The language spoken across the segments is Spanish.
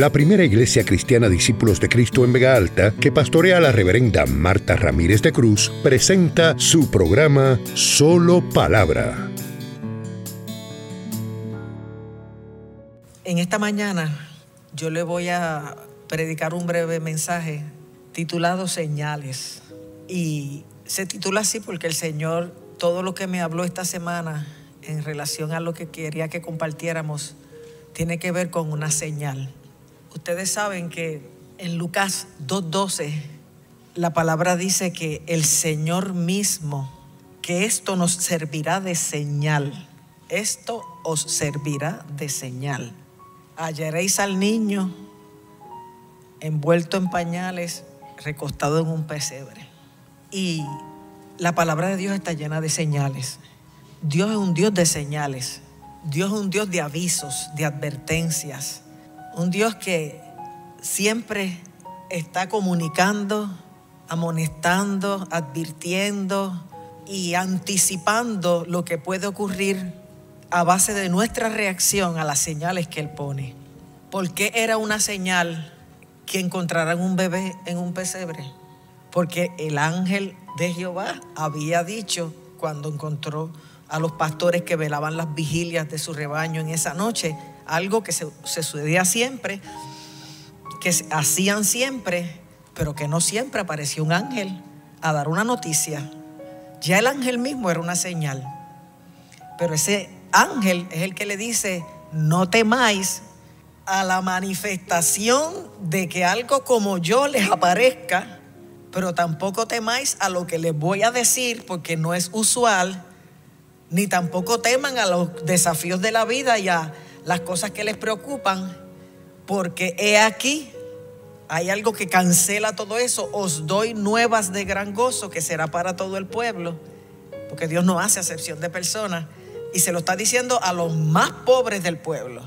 la primera iglesia cristiana Discípulos de Cristo en Vega Alta, que pastorea la reverenda Marta Ramírez de Cruz, presenta su programa Solo Palabra. En esta mañana yo le voy a predicar un breve mensaje titulado Señales. Y se titula así porque el Señor, todo lo que me habló esta semana en relación a lo que quería que compartiéramos, tiene que ver con una señal. Ustedes saben que en Lucas 2.12 la palabra dice que el Señor mismo, que esto nos servirá de señal. Esto os servirá de señal. Hallaréis al niño envuelto en pañales, recostado en un pesebre. Y la palabra de Dios está llena de señales. Dios es un Dios de señales. Dios es un Dios de avisos, de advertencias. Un Dios que siempre está comunicando, amonestando, advirtiendo y anticipando lo que puede ocurrir a base de nuestra reacción a las señales que Él pone. ¿Por qué era una señal que encontraran un bebé en un pesebre? Porque el ángel de Jehová había dicho cuando encontró a los pastores que velaban las vigilias de su rebaño en esa noche, algo que se, sucedía siempre, que hacían siempre, pero que no siempre apareció un ángel a dar una noticia. Ya el ángel mismo era una señal, pero ese ángel es el que le dice, no temáis a la manifestación de que algo como yo les aparezca pero tampoco temáis a lo que les voy a decir porque no es usual, ni tampoco teman a los desafíos de la vida y a las cosas que les preocupan, porque he aquí, hay algo que cancela todo eso, os doy nuevas de gran gozo que será para todo el pueblo, porque Dios no hace acepción de personas, y se lo está diciendo a los más pobres del pueblo,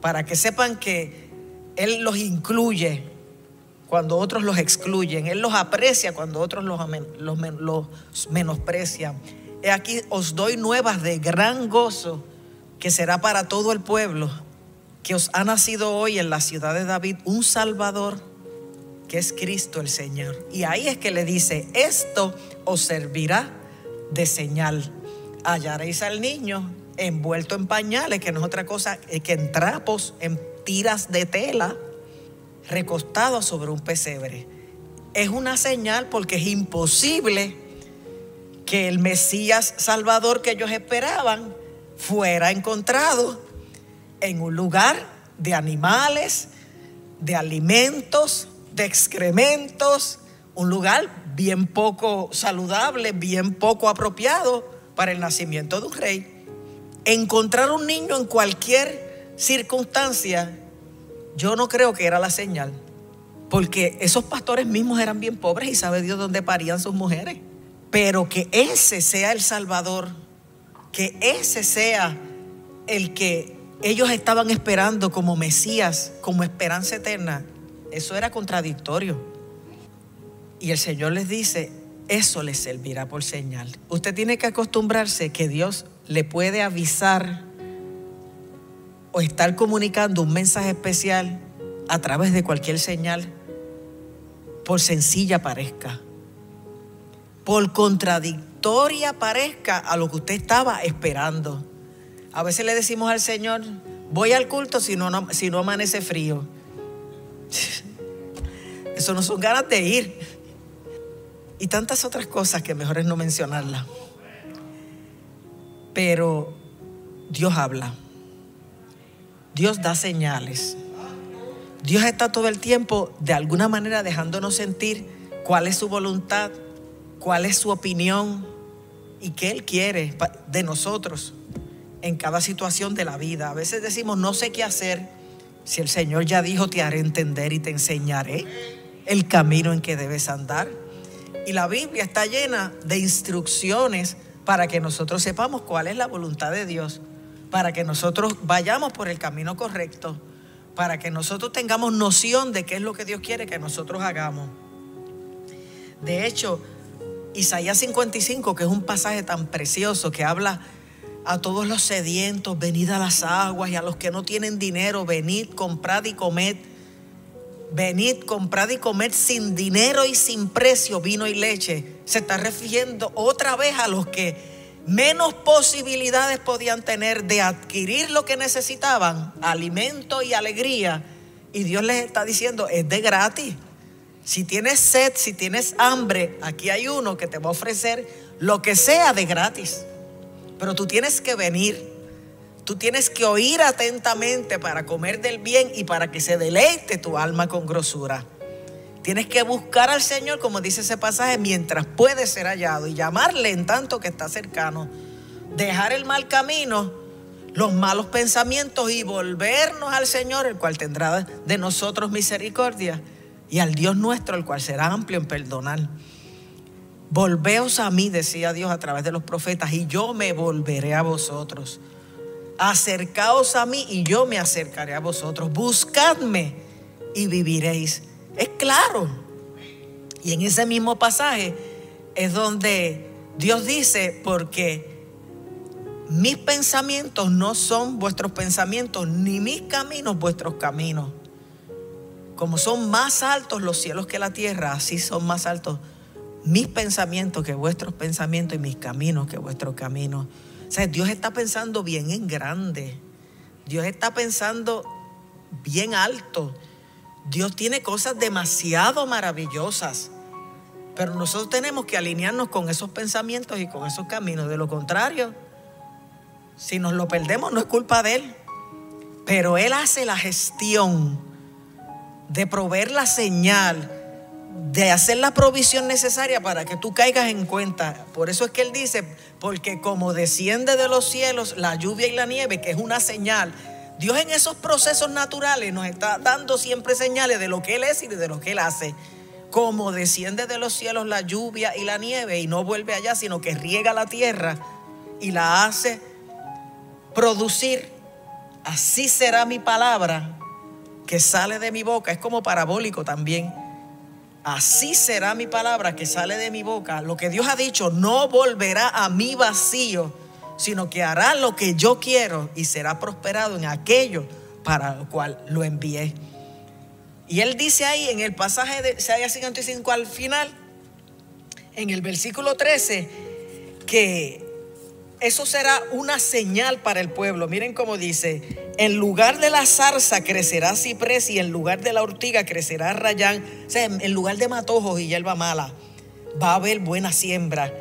para que sepan que Él los incluye cuando otros los excluyen. Él los aprecia cuando otros los, los, menosprecian. He aquí os doy nuevas de gran gozo que será para todo el pueblo, que os ha nacido hoy en la ciudad de David un Salvador, que es Cristo el Señor. Y ahí es que le dice, esto os servirá de señal. Hallaréis al niño envuelto en pañales, que no es otra cosa que en trapos, en tiras de tela recostado sobre un pesebre. Es una señal porque es imposible que el Mesías Salvador que ellos esperaban fuera encontrado en un lugar de animales, de alimentos, de excrementos, un lugar bien poco saludable, bien poco apropiado para el nacimiento de un rey. Encontrar un niño en cualquier circunstancia yo no creo que era la señal, porque esos pastores mismos eran bien pobres y sabe Dios dónde parían sus mujeres. Pero que ese sea el Salvador, que ese sea el que ellos estaban esperando como Mesías, como esperanza eterna, eso era contradictorio. Y el Señor les dice, eso les servirá por señal. Usted tiene que acostumbrarse que Dios le puede avisar o estar comunicando un mensaje especial a través de cualquier señal, por sencilla parezca, por contradictoria parezca a lo que usted estaba esperando. A veces le decimos al Señor, voy al culto si no, si no amanece frío. Eso no son ganas de ir. Y tantas otras cosas que mejor es no mencionarlas. Pero Dios habla. Dios da señales. Dios está todo el tiempo de alguna manera dejándonos sentir cuál es su voluntad, cuál es su opinión y qué Él quiere de nosotros en cada situación de la vida. A veces decimos, no sé qué hacer. Si el Señor ya dijo, te haré entender y te enseñaré el camino en que debes andar. Y la Biblia está llena de instrucciones para que nosotros sepamos cuál es la voluntad de Dios para que nosotros vayamos por el camino correcto, para que nosotros tengamos noción de qué es lo que Dios quiere que nosotros hagamos. De hecho, Isaías 55, que es un pasaje tan precioso que habla a todos los sedientos, venid a las aguas y a los que no tienen dinero, venid, comprad y comed. venid, comprad y comed sin dinero y sin precio vino y leche, se está refiriendo otra vez a los que menos posibilidades podían tener de adquirir lo que necesitaban, alimento y alegría. Y Dios les está diciendo, es de gratis. Si tienes sed, si tienes hambre, aquí hay uno que te va a ofrecer lo que sea de gratis. Pero tú tienes que venir. Tú tienes que oír atentamente para comer del bien y para que se deleite tu alma con grosura. Tienes que buscar al Señor, como dice ese pasaje, mientras puede ser hallado y llamarle en tanto que está cercano. Dejar el mal camino, los malos pensamientos y volvernos al Señor, el cual tendrá de nosotros misericordia, y al Dios nuestro, el cual será amplio en perdonar. Volveos a mí, decía Dios a través de los profetas, y yo me volveré a vosotros acercaos a mí y yo me acercaré a vosotros. Buscadme y viviréis. Es claro. Y en ese mismo pasaje es donde Dios dice, porque mis pensamientos no son vuestros pensamientos, ni mis caminos vuestros caminos. Como son más altos los cielos que la tierra, así son más altos mis pensamientos que vuestros pensamientos y mis caminos que vuestros caminos. Dios está pensando bien en grande. Dios está pensando bien alto. Dios tiene cosas demasiado maravillosas. Pero nosotros tenemos que alinearnos con esos pensamientos y con esos caminos. De lo contrario, si nos lo perdemos no es culpa de Él. Pero Él hace la gestión de proveer la señal de hacer la provisión necesaria para que tú caigas en cuenta. Por eso es que Él dice, porque como desciende de los cielos la lluvia y la nieve, que es una señal, Dios en esos procesos naturales nos está dando siempre señales de lo que Él es y de lo que Él hace. Como desciende de los cielos la lluvia y la nieve y no vuelve allá, sino que riega la tierra y la hace producir, así será mi palabra que sale de mi boca. Es como parabólico también Así será mi palabra que sale de mi boca. Lo que Dios ha dicho no volverá a mí vacío, sino que hará lo que yo quiero y será prosperado en aquello para lo cual lo envié. Y él dice ahí en el pasaje de Isaías 55 al final, en el versículo 13, que eso será una señal para el pueblo. Miren cómo dice, en lugar de la zarza crecerá ciprés y en lugar de la ortiga crecerá rayán. O sea, en lugar de matojos y hierba mala, va a haber buena siembra.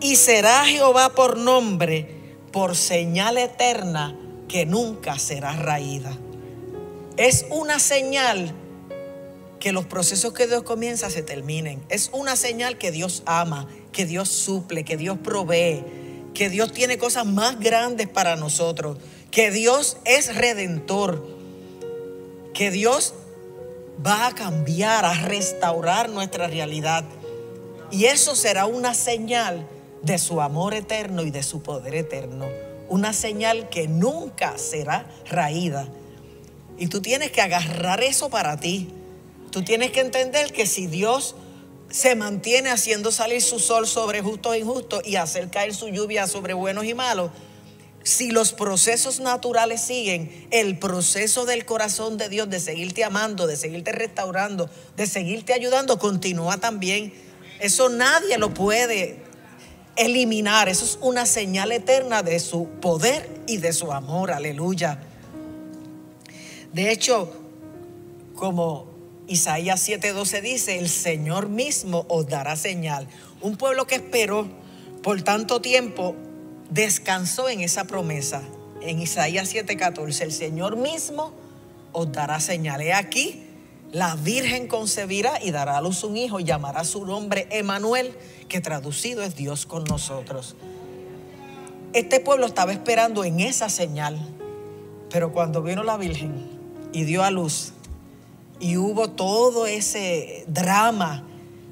Y será Jehová por nombre, por señal eterna que nunca será raída. Es una señal que los procesos que Dios comienza se terminen. Es una señal que Dios ama, que Dios suple, que Dios provee que Dios tiene cosas más grandes para nosotros, que Dios es redentor, que Dios va a cambiar, a restaurar nuestra realidad. Y eso será una señal de su amor eterno y de su poder eterno. Una señal que nunca será raída. Y tú tienes que agarrar eso para ti. Tú tienes que entender que si Dios se mantiene haciendo salir su sol sobre justos e injustos y hacer caer su lluvia sobre buenos y malos, si los procesos naturales siguen, el proceso del corazón de Dios de seguirte amando, de seguirte restaurando, de seguirte ayudando, continúa también. Eso nadie lo puede eliminar. Eso es una señal eterna de su poder y de su amor. Aleluya. De hecho, como Isaías 7:12 dice, el Señor mismo os dará señal. Un pueblo que esperó por tanto tiempo descansó en esa promesa. En Isaías 7:14, el Señor mismo os dará señal. He aquí, la Virgen concebirá y dará a luz un hijo y llamará su nombre Emanuel, que traducido es Dios con nosotros. Este pueblo estaba esperando en esa señal, pero cuando vino la Virgen y dio a luz, y hubo todo ese drama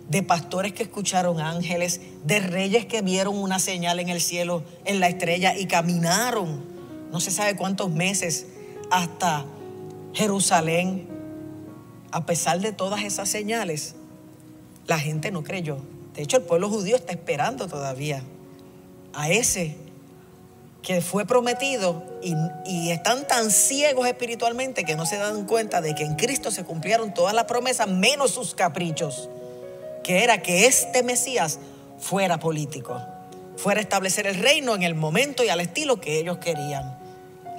de pastores que escucharon ángeles, de reyes que vieron una señal en el cielo, en la estrella, y caminaron, no se sabe cuántos meses, hasta Jerusalén. A pesar de todas esas señales, la gente no creyó. De hecho, el pueblo judío está esperando todavía a ese que fue prometido y, están tan ciegos espiritualmente que no se dan cuenta de que en Cristo se cumplieron todas las promesas menos sus caprichos, que era que este Mesías fuera político, fuera a establecer el reino en el momento y al estilo que ellos querían.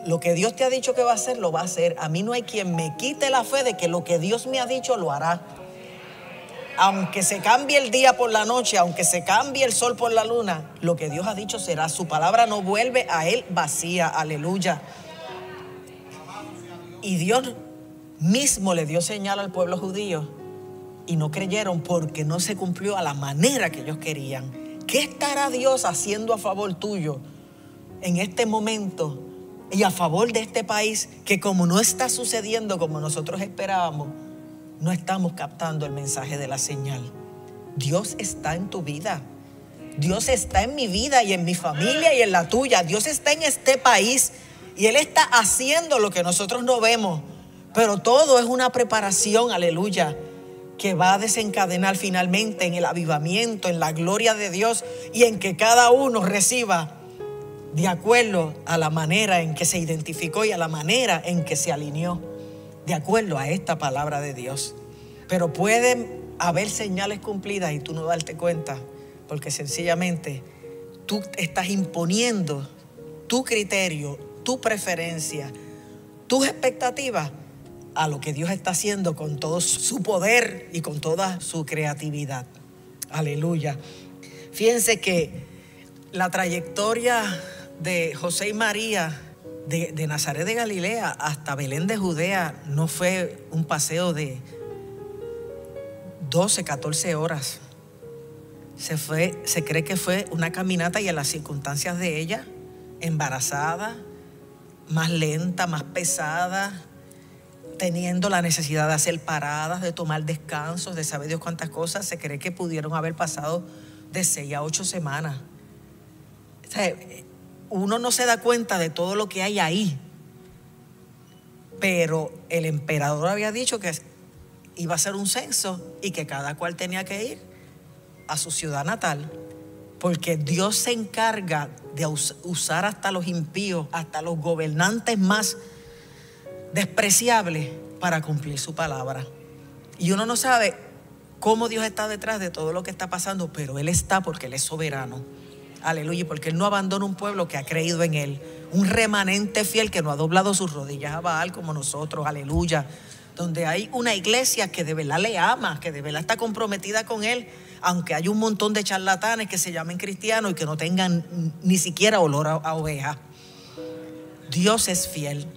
Lo que Dios te ha dicho que va a hacer, lo va a hacer. A mí no hay quien me quite la fe de que lo que Dios me ha dicho lo hará aunque se cambie el día por la noche, aunque se cambie el sol por la luna, lo que Dios ha dicho será. Su palabra no vuelve a Él vacía. Aleluya. Y Dios mismo le dio señal al pueblo judío y no creyeron porque no se cumplió a la manera que ellos querían. ¿Qué estará Dios haciendo a favor tuyo en este momento y a favor de este país que como no está sucediendo como nosotros esperábamos? no estamos captando el mensaje de la señal. Dios está en tu vida. Dios está en mi vida y en mi familia y en la tuya. Dios está en este país y Él está haciendo lo que nosotros no vemos. Pero todo es una preparación, aleluya, que va a desencadenar finalmente en el avivamiento, en la gloria de Dios y en que cada uno reciba de acuerdo a la manera en que se identificó y a la manera en que se alineó de acuerdo a esta palabra de Dios. Pero pueden haber señales cumplidas y tú no darte cuenta, porque sencillamente tú estás imponiendo tu criterio, tu preferencia, tus expectativas a lo que Dios está haciendo con todo su poder y con toda su creatividad. Aleluya. Fíjense que la trayectoria de José y María de, Nazaret de Galilea hasta Belén de Judea no fue un paseo de 12, 14 horas. Se, fue, se cree que fue una caminata y en las circunstancias de ella, embarazada, más lenta, más pesada, teniendo la necesidad de hacer paradas, de tomar descansos, de saber Dios cuántas cosas, se cree que pudieron haber pasado de 6 a 8 semanas. Uno no se da cuenta de todo lo que hay ahí. Pero el emperador había dicho que iba a ser un censo y que cada cual tenía que ir a su ciudad natal. Porque Dios se encarga de usar hasta los impíos, hasta los gobernantes más despreciables para cumplir su palabra. Y uno no sabe cómo Dios está detrás de todo lo que está pasando, pero Él está porque Él es soberano. Aleluya, porque Él no abandona un pueblo que ha creído en Él. Un remanente fiel que no ha doblado sus rodillas a Baal como nosotros. Aleluya. Donde hay una iglesia que de verdad le ama, que de verdad está comprometida con Él. Aunque hay un montón de charlatanes que se llamen cristianos y que no tengan ni siquiera olor a, oveja. Dios es fiel.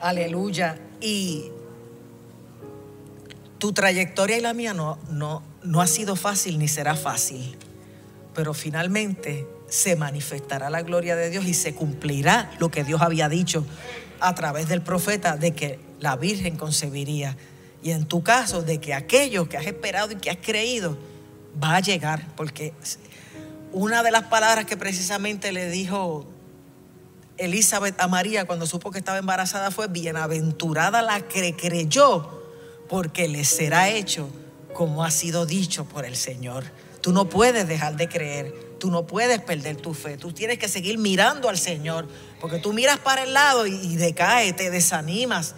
Aleluya. Y tu trayectoria y la mía no, no, no ha sido fácil ni será fácil pero finalmente se manifestará la gloria de Dios y se cumplirá lo que Dios había dicho a través del profeta de que la Virgen concebiría. Y en tu caso, de que aquello que has esperado y que has creído va a llegar, porque una de las palabras que precisamente le dijo Elizabeth a María cuando supo que estaba embarazada fue, bienaventurada la que creyó, porque le será hecho como ha sido dicho por el Señor. Tú no puedes dejar de creer, tú no puedes perder tu fe, tú tienes que seguir mirando al Señor, porque tú miras para el lado y, decaes, te desanimas.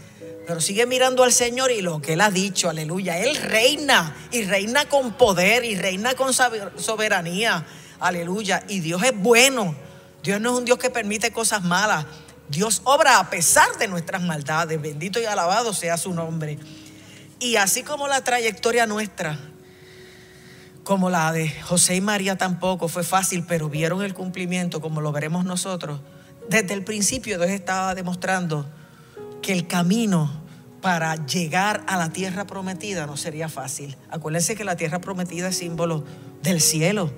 Pero sigue mirando al Señor y lo que Él ha dicho, aleluya. Él reina y reina con poder y reina con soberanía, aleluya. Y Dios es bueno. Dios no es un Dios que permite cosas malas. Dios obra a pesar de nuestras maldades. Bendito y alabado sea su nombre. Y así como la trayectoria nuestra como la de José y María tampoco fue fácil, pero vieron el cumplimiento como lo veremos nosotros. Desde el principio Dios estaba demostrando que el camino para llegar a la tierra prometida no sería fácil. Acuérdense que la tierra prometida es símbolo del cielo.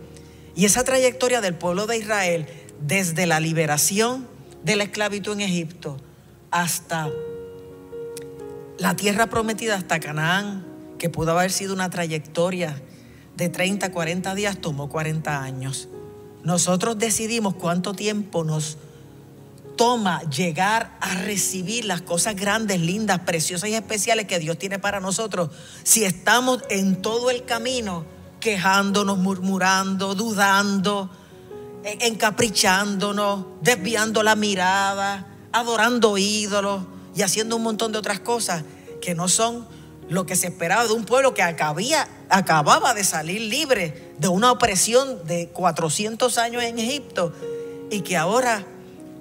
Y esa trayectoria del pueblo de Israel, desde la liberación de la esclavitud en Egipto hasta la tierra prometida, hasta Canaán, que pudo haber sido una trayectoria de 30, 40 días tomó 40 años. Nosotros decidimos cuánto tiempo nos toma llegar a recibir las cosas grandes, lindas, preciosas y especiales que Dios tiene para nosotros si estamos en todo el camino quejándonos, murmurando, dudando encaprichándonos, desviando la mirada, adorando ídolos y haciendo un montón de otras cosas que no son lo que se esperaba de un pueblo que acababa de salir libre de una opresión de 400 años en Egipto y que ahora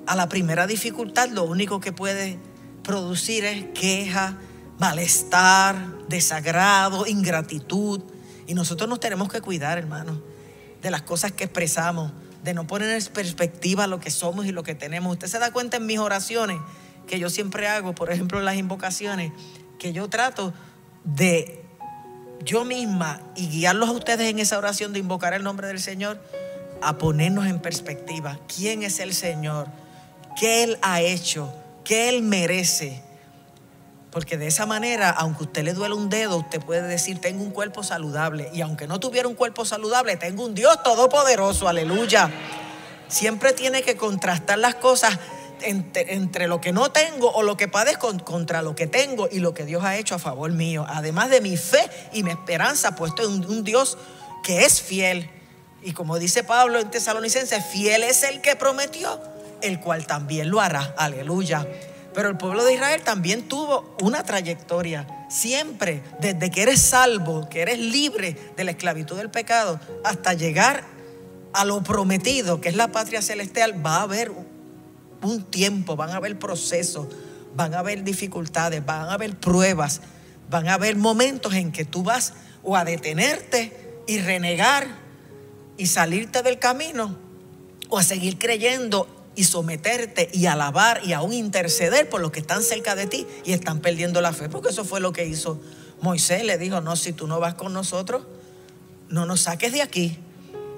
a la primera dificultad lo único que puede producir es queja, malestar, desagrado, ingratitud. Y nosotros nos tenemos que cuidar, hermano, de las cosas que expresamos, de no poner en perspectiva lo que somos y lo que tenemos. Usted se da cuenta en mis oraciones que yo siempre hago, por ejemplo, en las invocaciones, que yo trato de yo misma y guiarlos a ustedes en esa oración de invocar el nombre del Señor, a ponernos en perspectiva quién es el Señor, qué Él ha hecho, qué Él merece. Porque de esa manera, aunque usted le duele un dedo, usted puede decir, tengo un cuerpo saludable. Y aunque no tuviera un cuerpo saludable, tengo un Dios todopoderoso, aleluya. Siempre tiene que contrastar las cosas entre, lo que no tengo o lo que padezco contra lo que tengo y lo que Dios ha hecho a favor mío. Además de mi fe y mi esperanza puesto en un Dios que es fiel. Y como dice Pablo en Tesalonicenses, fiel es el que prometió, el cual también lo hará. Aleluya. Pero el pueblo de Israel también tuvo una trayectoria. Siempre, desde que eres salvo, que eres libre de la esclavitud del pecado, hasta llegar a lo prometido, que es la patria celestial, va a haber un tiempo, van a haber procesos, van a haber dificultades, van a haber pruebas, van a haber momentos en que tú vas o a detenerte y renegar y salirte del camino o a seguir creyendo y someterte y alabar y aún interceder por los que están cerca de ti y están perdiendo la fe, porque eso fue lo que hizo Moisés. Le dijo, no, si tú no vas con nosotros, no nos saques de aquí.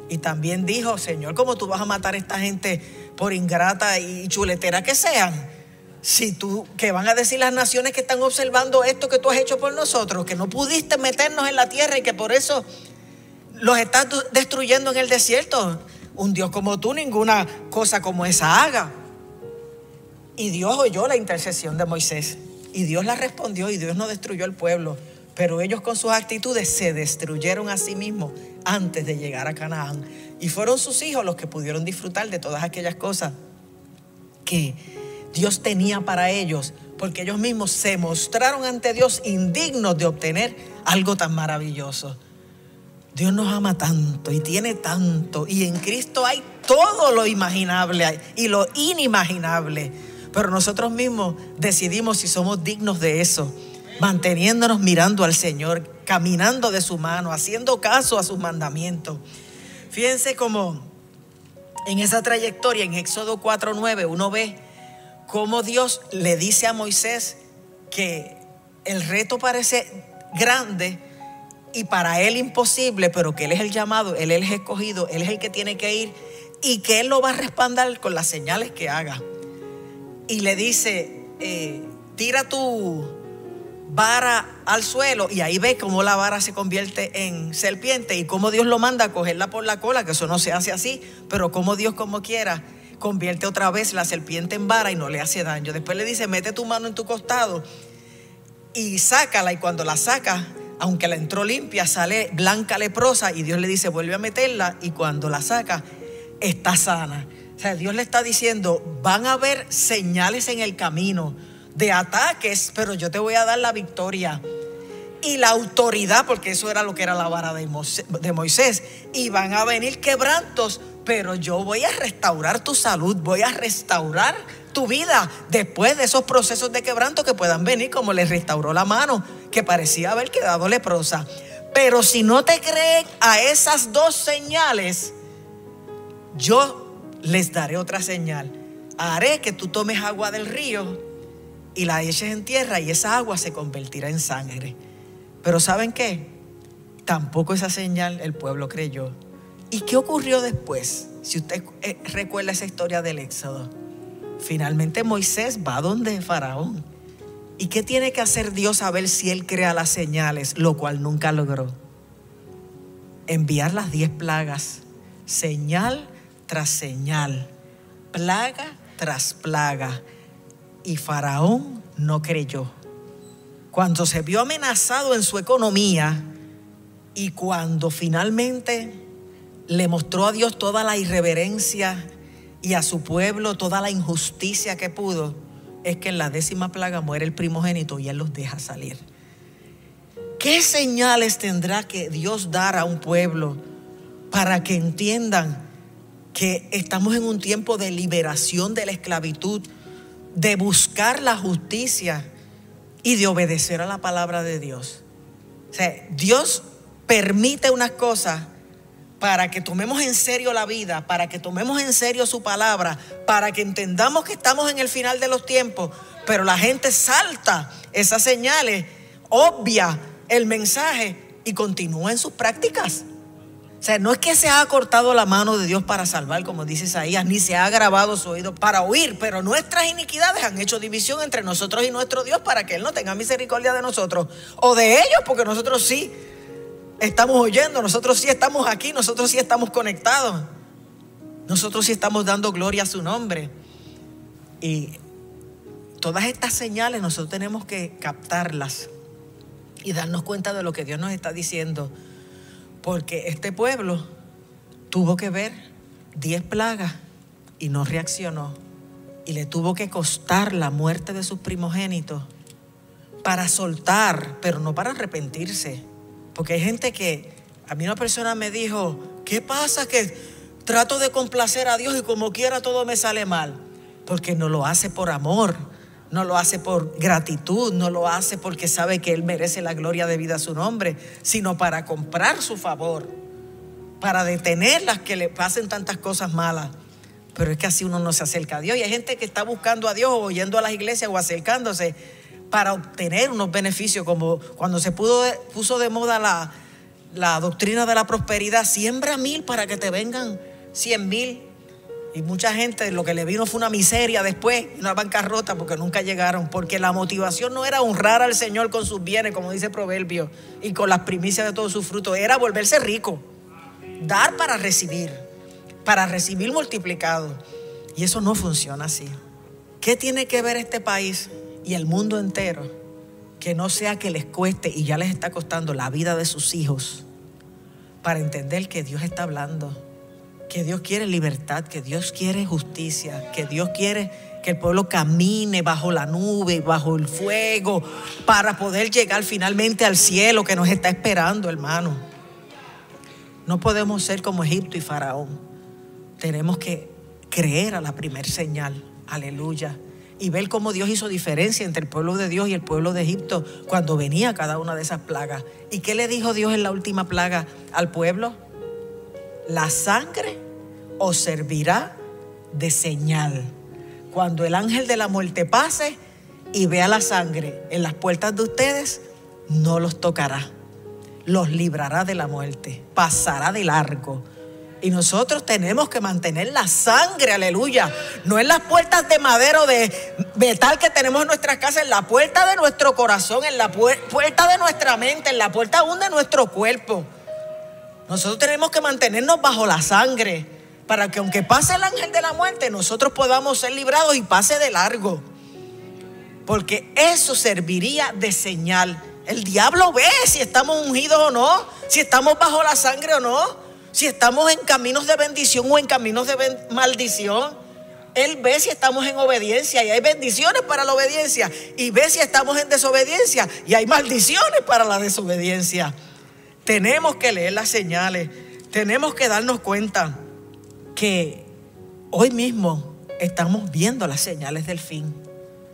Y también dijo, Señor, ¿cómo tú vas a matar a esta gente por ingrata y chuletera que sean? Si tú, que van a decir las naciones que están observando esto que tú has hecho por nosotros, que no pudiste meternos en la tierra y que por eso los estás destruyendo en el desierto. Un Dios como tú, ninguna cosa como esa haga. Y Dios oyó la intercesión de Moisés. Y Dios la respondió y Dios no destruyó el pueblo. Pero ellos con sus actitudes se destruyeron a sí mismos antes de llegar a Canaán. Y fueron sus hijos los que pudieron disfrutar de todas aquellas cosas que Dios tenía para ellos, porque ellos mismos se mostraron ante Dios indignos de obtener algo tan maravilloso. Dios nos ama tanto y tiene tanto, y en Cristo hay todo lo imaginable y lo inimaginable, pero nosotros mismos decidimos si somos dignos de eso manteniéndonos mirando al Señor, caminando de su mano, haciendo caso a sus mandamientos. Fíjense cómo en esa trayectoria, en Éxodo 4:9, uno ve cómo Dios le dice a Moisés que el reto parece grande y para él imposible, pero que él es el llamado, él es el escogido, él es el que tiene que ir y que él lo va a respaldar con las señales que haga. Y le dice, eh, tira tu, vara al suelo y ahí ve cómo la vara se convierte en serpiente y cómo Dios lo manda a cogerla por la cola, que eso no se hace así, pero como Dios como quiera convierte otra vez la serpiente en vara y no le hace daño. Después le dice, mete tu mano en tu costado y sácala y cuando la saca, aunque la entró limpia, sale blanca leprosa y Dios le dice, vuelve a meterla y cuando la saca, está sana. O sea, Dios le está diciendo, van a haber señales en el camino de ataques, pero yo te voy a dar la victoria y la autoridad, porque eso era lo que era la vara de Moisés. Y van a venir quebrantos, pero yo voy a restaurar tu salud, voy a restaurar tu vida después de esos procesos de quebranto que puedan venir, como le restauró la mano, que parecía haber quedado leprosa. Pero si no te creen a esas dos señales, yo les daré otra señal. Haré que tú tomes agua del río y la eches en tierra y esa agua se convertirá en sangre. Pero ¿saben qué? Tampoco esa señal el pueblo creyó. ¿Y qué ocurrió después? Si usted eh, recuerda esa historia del Éxodo. Finalmente Moisés va donde Faraón. ¿Y qué tiene que hacer Dios a ver si él crea las señales, lo cual nunca logró? Enviar las diez plagas, señal tras señal, plaga tras plaga y Faraón no creyó. Cuando se vio amenazado en su economía y cuando finalmente le mostró a Dios toda la irreverencia y a su pueblo toda la injusticia que pudo, es que en la décima plaga muere el primogénito y él los deja salir. ¿Qué señales tendrá que Dios dar a un pueblo para que entiendan que estamos en un tiempo de liberación de la esclavitud, de buscar la justicia y de obedecer a la palabra de Dios? O sea, Dios permite unas cosas para que tomemos en serio la vida, para que tomemos en serio su palabra, para que entendamos que estamos en el final de los tiempos, pero la gente salta esas señales, obvia el mensaje y continúa en sus prácticas. O sea, no es que se ha cortado la mano de Dios para salvar, como dice Isaías, ni se ha grabado su oído para oír, pero nuestras iniquidades han hecho división entre nosotros y nuestro Dios para que Él no tenga misericordia de nosotros o de ellos, porque nosotros sí estamos oyendo, nosotros sí estamos aquí, nosotros sí estamos conectados. Nosotros sí estamos dando gloria a su nombre. Y todas estas señales nosotros tenemos que captarlas y darnos cuenta de lo que Dios nos está diciendo. Porque este pueblo tuvo que ver diez plagas y no reaccionó. Y le tuvo que costar la muerte de sus primogénitos para soltar, pero no para arrepentirse. Porque hay gente que, a mí una persona me dijo, ¿qué pasa que trato de complacer a Dios y como quiera todo me sale mal? Porque no lo hace por amor, no lo hace por gratitud, no lo hace porque sabe que Él merece la gloria de vida a su nombre, sino para comprar su favor, para detener las que le pasen tantas cosas malas. Pero es que así uno no se acerca a Dios. Y hay gente que está buscando a Dios o yendo a las iglesias o acercándose para obtener unos beneficios, como cuando se puso de moda la, la doctrina de la prosperidad, siembra mil para que te vengan cien mil. Y mucha gente lo que le vino fue una miseria después, una bancarrota, porque nunca llegaron, porque la motivación no era honrar al Señor con sus bienes, como dice Proverbio, y con las primicias de todos sus frutos, era volverse rico, dar para recibir, para recibir multiplicado. Y eso no funciona así. ¿Qué tiene que ver este país y el mundo entero, que no sea que les cueste y ya les está costando la vida de sus hijos, para entender que Dios está hablando, que Dios quiere libertad, que Dios quiere justicia, que Dios quiere que el pueblo camine bajo la nube, bajo el fuego, para poder llegar finalmente al cielo que nos está esperando, hermano. No podemos ser como Egipto y Faraón. Tenemos que creer a la primer señal. Aleluya y ver cómo Dios hizo diferencia entre el pueblo de Dios y el pueblo de Egipto cuando venía cada una de esas plagas. ¿Y qué le dijo Dios en la última plaga al pueblo? La sangre os servirá de señal. Cuando el ángel de la muerte pase y vea la sangre en las puertas de ustedes, no los tocará. Los librará de la muerte. Pasará de largo y nosotros tenemos que mantener la sangre, aleluya. No en las puertas de madera o de metal que tenemos en nuestras casas, en la puerta de nuestro corazón, en la puerta de nuestra mente, en la puerta aún de nuestro cuerpo. Nosotros tenemos que mantenernos bajo la sangre para que aunque pase el ángel de la muerte, nosotros podamos ser librados y pase de largo. Porque eso serviría de señal. El diablo ve si estamos ungidos o no, si estamos bajo la sangre o no. Si estamos en caminos de bendición o en caminos de maldición. Él ve si estamos en obediencia y hay bendiciones para la obediencia. Y ve si estamos en desobediencia y hay maldiciones para la desobediencia. Tenemos que leer las señales. Tenemos que darnos cuenta que hoy mismo estamos viendo las señales del fin.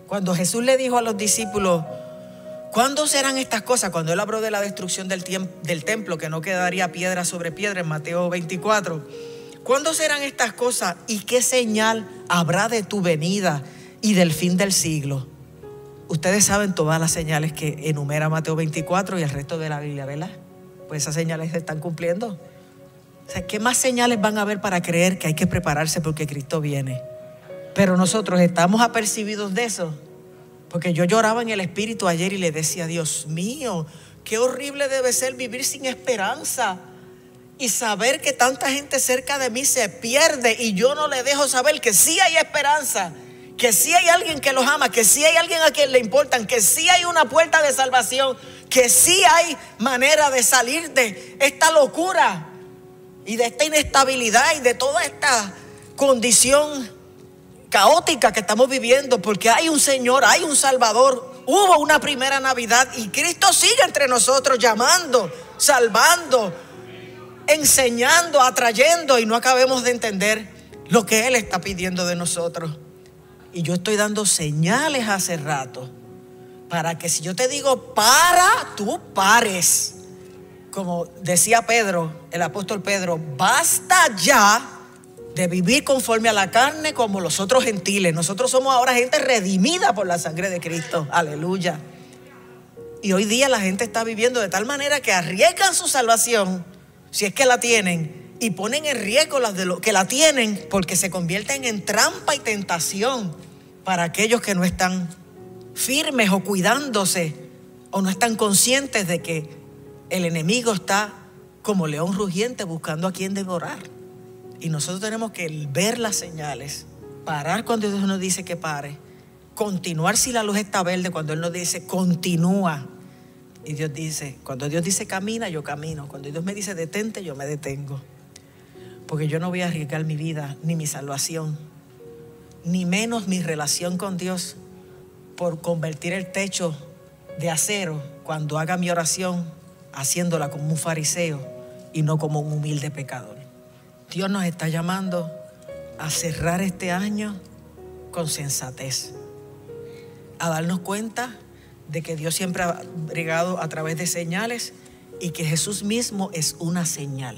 Cuando Jesús le dijo a los discípulos, ¿Cuándo serán estas cosas? Cuando él habló de la destrucción del, del templo, que no quedaría piedra sobre piedra en Mateo 24. ¿Cuándo serán estas cosas y qué señal habrá de tu venida y del fin del siglo? Ustedes saben todas las señales que enumera Mateo 24 y el resto de la Biblia, ¿verdad? Pues esas señales se están cumpliendo. O sea, ¿qué más señales van a haber para creer que hay que prepararse porque Cristo viene? Pero nosotros estamos apercibidos de eso. Porque yo lloraba en el espíritu ayer y le decía, Dios mío, qué horrible debe ser vivir sin esperanza y saber que tanta gente cerca de mí se pierde y yo no le dejo saber que sí hay esperanza, que sí hay alguien que los ama, que sí hay alguien a quien le importan, que sí hay una puerta de salvación, que sí hay manera de salir de esta locura. y de esta inestabilidad y de toda esta condición caótica que estamos viviendo, porque hay un Señor, hay un Salvador. Hubo una primera Navidad y Cristo sigue entre nosotros llamando, salvando, enseñando, atrayendo y no acabemos de entender lo que Él está pidiendo de nosotros. Y yo estoy dando señales hace rato para que si yo te digo para, tú pares. Como decía Pedro, el apóstol Pedro, basta ya de vivir conforme a la carne como los otros gentiles. Nosotros somos ahora gente redimida por la sangre de Cristo. Aleluya. Y hoy día la gente está viviendo de tal manera que arriesgan su salvación, si es que la tienen, y ponen en riesgo las de los que la tienen porque se convierten en trampa y tentación para aquellos que no están firmes o cuidándose o no están conscientes de que el enemigo está como león rugiente buscando a quien devorar. Y nosotros tenemos que ver las señales, parar cuando Dios nos dice que pare, continuar si la luz está verde cuando Él nos dice continúa. Y Dios dice, cuando Dios dice camina, yo camino. Cuando Dios me dice detente, yo me detengo. Porque yo no voy a arriesgar mi vida, ni mi salvación, ni menos mi relación con Dios por convertir el techo de acero cuando haga mi oración, haciéndola como un fariseo y no como un humilde pecador. Dios nos está llamando a cerrar este año con sensatez, a darnos cuenta de que Dios siempre ha brigado a través de señales y que Jesús mismo es una señal.